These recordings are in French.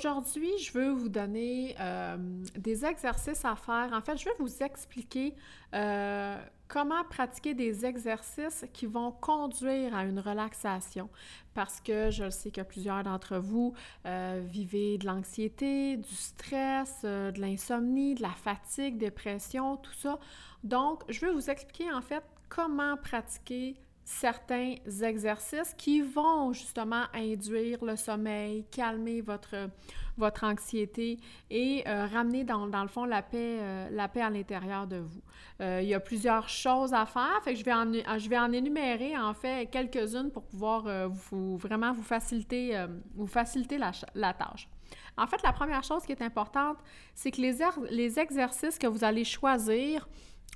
Aujourd'hui, je veux vous donner euh, des exercices à faire. En fait, je vais vous expliquer euh, comment pratiquer des exercices qui vont conduire à une relaxation. Parce que je sais que plusieurs d'entre vous euh, vivez de l'anxiété, du stress, de l'insomnie, de la fatigue, dépression, tout ça. Donc, je vais vous expliquer en fait comment pratiquer certains exercices qui vont justement induire le sommeil, calmer votre, votre anxiété et euh, ramener dans, le fond la paix, euh, la paix à l'intérieur de vous. Euh, il y a plusieurs choses à faire, fait que je vais en, je vais en énumérer en fait quelques-unes pour pouvoir vous, vraiment vous faciliter, vous faciliter la, tâche. En fait, la première chose qui est importante, c'est que les, les exercices que vous allez choisir,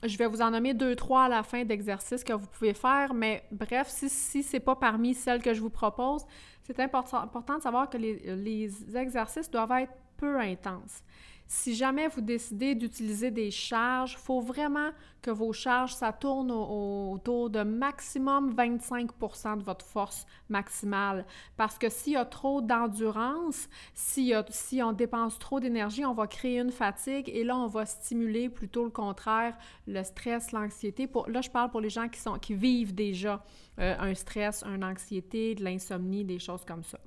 je vais vous en nommer deux, trois à la fin d'exercices que vous pouvez faire, mais bref, si, si ce n'est pas parmi celles que je vous propose, c'est important, important de savoir que les, les exercices doivent être peu intenses. Si jamais vous décidez d'utiliser des charges, il faut vraiment que vos charges, ça tourne autour de maximum 25% de votre force maximale. Parce que s'il y a trop d'endurance, si, si on dépense trop d'énergie, on va créer une fatigue et là, on va stimuler plutôt le contraire, le stress, l'anxiété. Là, je parle pour les gens qui, sont, qui vivent déjà euh, un stress, une anxiété, de l'insomnie, des choses comme ça.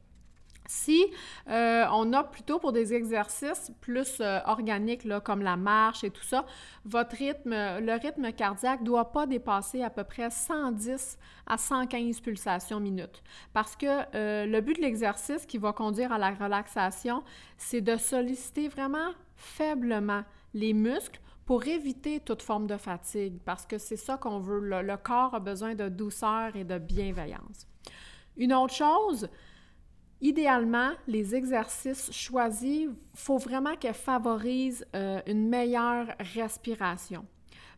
Si euh, on opte plutôt pour des exercices plus euh, organiques, là, comme la marche et tout ça, votre rythme, le rythme cardiaque ne doit pas dépasser à peu près 110 à 115 pulsations minutes. Parce que euh, le but de l'exercice qui va conduire à la relaxation, c'est de solliciter vraiment faiblement les muscles pour éviter toute forme de fatigue, parce que c'est ça qu'on veut. le corps a besoin de douceur et de bienveillance. Une autre chose, Idéalement, les exercices choisis, il faut vraiment qu'ils favorisent euh, une meilleure respiration.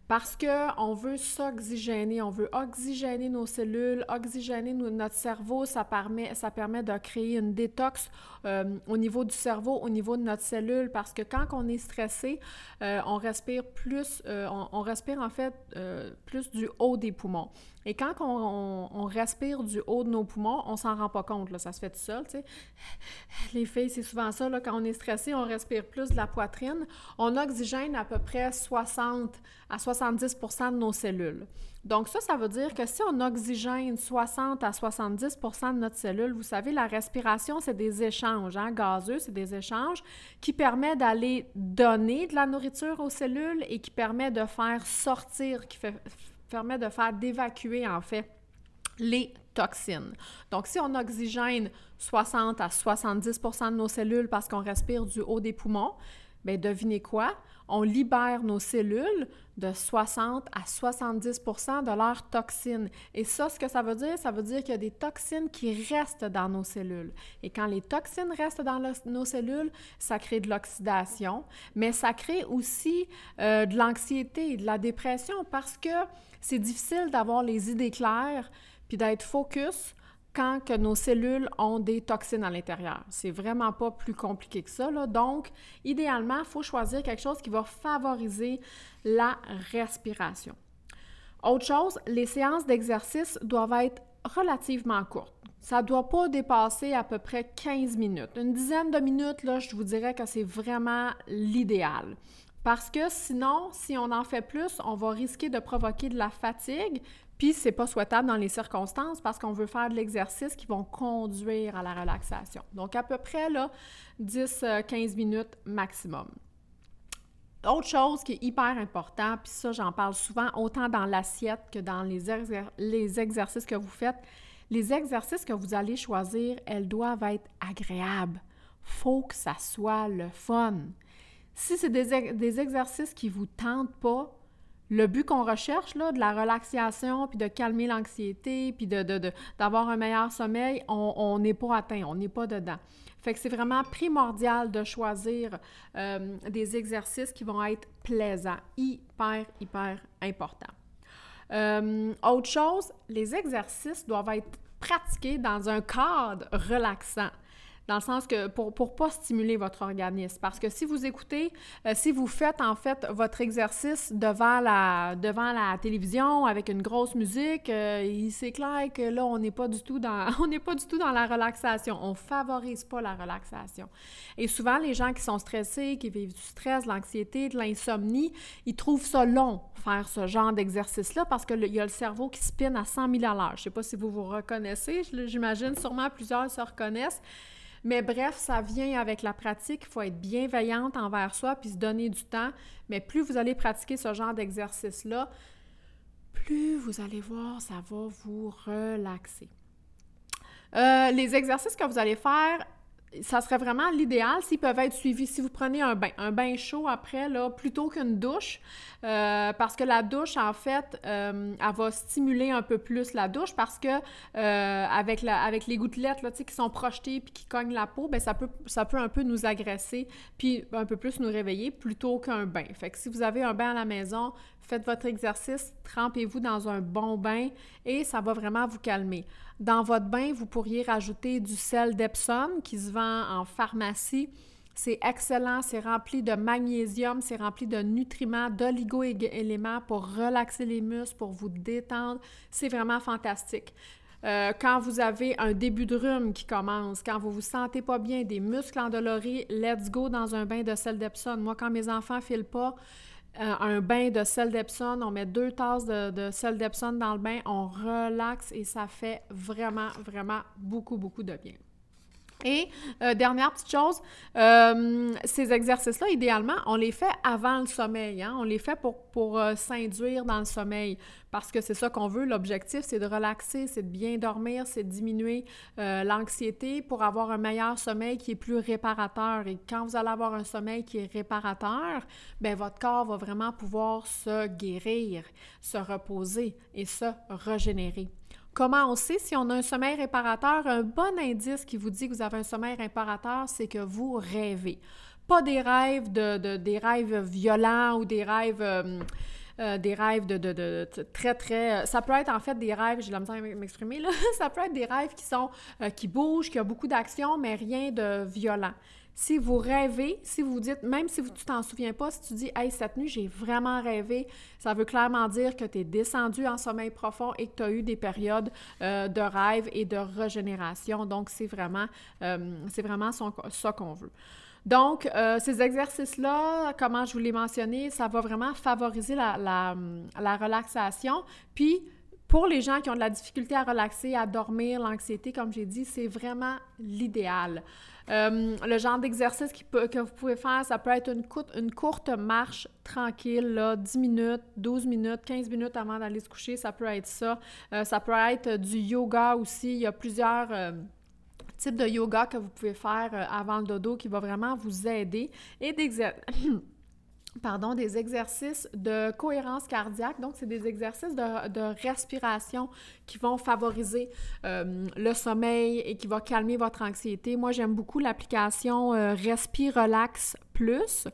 Parce qu'on veut s'oxygéner, on veut oxygéner nos cellules, oxygéner notre cerveau, ça permet, ça permet de créer une détox euh, au niveau du cerveau, au niveau de notre cellule, parce que quand on est stressé, euh, on respire plus, on, respire en fait plus du haut des poumons. Et quand on, respire du haut de nos poumons, on s'en rend pas compte, là, ça se fait tout seul, tu sais. Les filles, c'est souvent ça, là, quand on est stressé, on respire plus de la poitrine. On oxygène à peu près 60 à 70% de nos cellules. Donc ça, ça veut dire que si on oxygène 60 à 70% de notre cellule, vous savez, la respiration, c'est des échanges hein, gazeux, c'est des échanges qui permettent d'aller donner de la nourriture aux cellules et qui permet de faire sortir, qui permet de faire d'évacuer en fait les toxines. Donc, si on oxygène 60 à 70% de nos cellules parce qu'on respire du haut des poumons, bien, devinez quoi? On libère nos cellules de 60 à 70% de leurs toxines. Et ça, ce que ça veut dire, ça veut dire qu'il y a des toxines qui restent dans nos cellules. Et quand les toxines restent dans nos cellules, ça crée de l'oxydation, mais ça crée aussi euh, de l'anxiété, de la dépression parce que c'est difficile d'avoir les idées claires puis d'être focus quand que nos cellules ont des toxines à l'intérieur. C'est vraiment pas plus compliqué que ça. Donc, idéalement, il faut choisir quelque chose qui va favoriser la respiration. Autre chose, les séances d'exercice doivent être relativement courtes. Ça ne doit pas dépasser à peu près 15 minutes. Une dizaine de minutes, je vous dirais que c'est vraiment l'idéal. Parce que sinon, si on en fait plus, on va risquer de provoquer de la fatigue, puis c'est pas souhaitable dans les circonstances parce qu'on veut faire de l'exercice qui vont conduire à la relaxation. Donc à peu près là 10-15 euh, minutes maximum. Autre chose qui est hyper important, puis ça j'en parle souvent autant dans l'assiette que dans les, les exercices que vous faites, les exercices que vous allez choisir, elles doivent être agréables. Faut que ça soit le fun. Si c'est des, exercices qui vous tentent pas, le but qu'on recherche, là, de la relaxation, puis de calmer l'anxiété, puis d'avoir de, un meilleur sommeil, on n'est pas atteint, on n'est pas dedans. Fait que c'est vraiment primordial de choisir euh, des exercices qui vont être plaisants, hyper, hyper important. Euh, autre chose, les exercices doivent être pratiqués dans un cadre relaxant dans le sens que pour ne pas stimuler votre organisme. Parce que si vous écoutez, euh, si vous faites en fait votre exercice devant la, devant la télévision avec une grosse musique, euh, c'est clair que là, on n'est pas du tout dans on n'est pas du tout dans la relaxation. On favorise pas la relaxation. Et souvent, les gens qui sont stressés, qui vivent du stress, de l'anxiété, de l'insomnie, ils trouvent ça long faire ce genre d'exercice-là parce qu'il y a le cerveau qui spinne à 100 000 à l'heure. Je ne sais pas si vous vous reconnaissez, j'imagine sûrement plusieurs se reconnaissent. Mais bref, ça vient avec la pratique. Il faut être bienveillante envers soi puis se donner du temps. Mais plus vous allez pratiquer ce genre d'exercice-là, plus vous allez voir, ça va vous relaxer. Euh, les exercices que vous allez faire, ça serait vraiment l'idéal s'ils peuvent être suivis. Si vous prenez un bain, un bain chaud après, là, plutôt qu'une douche, euh, parce que la douche, en fait, euh, elle va stimuler un peu plus la douche parce que euh, avec, la, avec les gouttelettes là, qui sont projetées puis qui cognent la peau, ben ça peut, ça peut un peu nous agresser puis un peu plus nous réveiller plutôt qu'un bain. Fait que si vous avez un bain à la maison, faites votre exercice, trempez-vous dans un bon bain et ça va vraiment vous calmer. Dans votre bain, vous pourriez rajouter du sel d'Epsom qui se vend en pharmacie. C'est excellent, c'est rempli de magnésium, c'est rempli de nutriments, d'oligo-éléments pour relaxer les muscles, pour vous détendre. C'est vraiment fantastique. Euh, quand vous avez un début de rhume qui commence, quand vous vous sentez pas bien, des muscles endoloris, let's go dans un bain de sel d'Epsom. Moi, quand mes enfants filent pas, euh, un bain de sel d'Epsom, on met deux tasses de, sel d'Epsom dans le bain, on relaxe et ça fait vraiment, vraiment beaucoup, beaucoup de bien. Et euh, dernière petite chose, euh, ces exercices-là, idéalement, on les fait avant le sommeil. Hein? On les fait pour, pour euh, s'induire dans le sommeil parce que c'est ça qu'on veut. L'objectif, c'est de relaxer, c'est de bien dormir, c'est de diminuer l'anxiété pour avoir un meilleur sommeil qui est plus réparateur. Et quand vous allez avoir un sommeil qui est réparateur, bien, votre corps va vraiment pouvoir se guérir, se reposer et se régénérer. Comment on sait si on a un sommeil réparateur? Un bon indice qui vous dit que vous avez un sommeil réparateur, c'est que vous rêvez. Pas des rêves de, des rêves violents ou des rêves euh, euh, des rêves de, très très ça peut être en fait des rêves, j'ai la misère m'exprimer là, ça peut être des rêves qui sont euh, qui bougent, qui ont beaucoup d'action mais rien de violent. Si vous rêvez, si vous dites, même si vous, tu t'en souviens pas, si tu dis, hey, cette nuit, j'ai vraiment rêvé, ça veut clairement dire que tu es descendu en sommeil profond et que tu as eu des périodes euh, de rêve et de régénération. Donc, c'est vraiment, euh, vraiment ça qu'on veut. Donc, euh, ces exercices-là, comment je vous l'ai mentionné, ça va vraiment favoriser la, la, la relaxation. Puis, pour les gens qui ont de la difficulté à relaxer, à dormir, l'anxiété, comme j'ai dit, c'est vraiment l'idéal. Euh, le genre d'exercice que vous pouvez faire, ça peut être une, courte, marche tranquille, là, 10 minutes, 12 minutes, 15 minutes avant d'aller se coucher, ça peut être ça. Euh, ça peut être du yoga aussi. Il y a plusieurs... Euh, types de yoga que vous pouvez faire avant le dodo qui va vraiment vous aider et d'exercices pardon, des exercices de cohérence cardiaque. Donc, c'est des exercices de, respiration qui vont favoriser euh, le sommeil et qui vont calmer votre anxiété. Moi, j'aime beaucoup l'application euh, Relax Plus.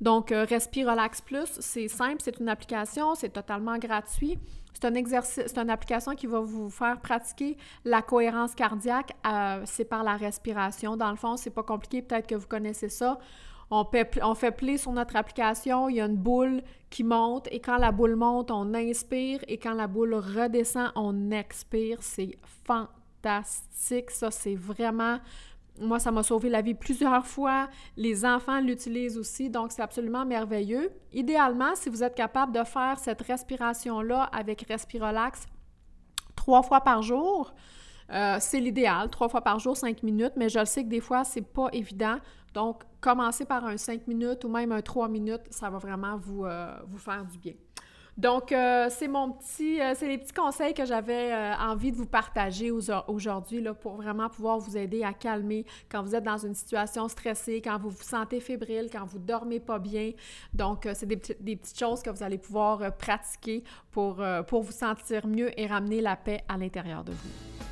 Donc, euh, Relax Plus, c'est simple, c'est une application, c'est totalement gratuit. C'est un exercice, c'est une application qui va vous faire pratiquer la cohérence cardiaque. C'est par la respiration. Dans le fond, c'est pas compliqué. Peut-être que vous connaissez ça. On, fait play sur notre application, il y a une boule qui monte et quand la boule monte, on inspire et quand la boule redescend, on expire. C'est fantastique. Ça, c'est vraiment... Moi, ça m'a sauvé la vie plusieurs fois. Les enfants l'utilisent aussi, donc c'est absolument merveilleux. Idéalement, si vous êtes capable de faire cette respiration-là avec Respirolax trois fois par jour, euh, c'est l'idéal, trois fois par jour, cinq minutes, mais je le sais que des fois, c'est pas évident. Donc, commencer par un 5 minutes ou même un 3 minutes, ça va vraiment vous, euh, vous faire du bien. Donc, euh, c'est mon petit, c'est les petits conseils que j'avais envie de vous partager aujourd'hui pour vraiment pouvoir vous aider à calmer quand vous êtes dans une situation stressée, quand vous vous sentez fébrile, quand vous dormez pas bien. Donc, c'est des, des, petites choses que vous allez pouvoir pratiquer pour, pour vous sentir mieux et ramener la paix à l'intérieur de vous.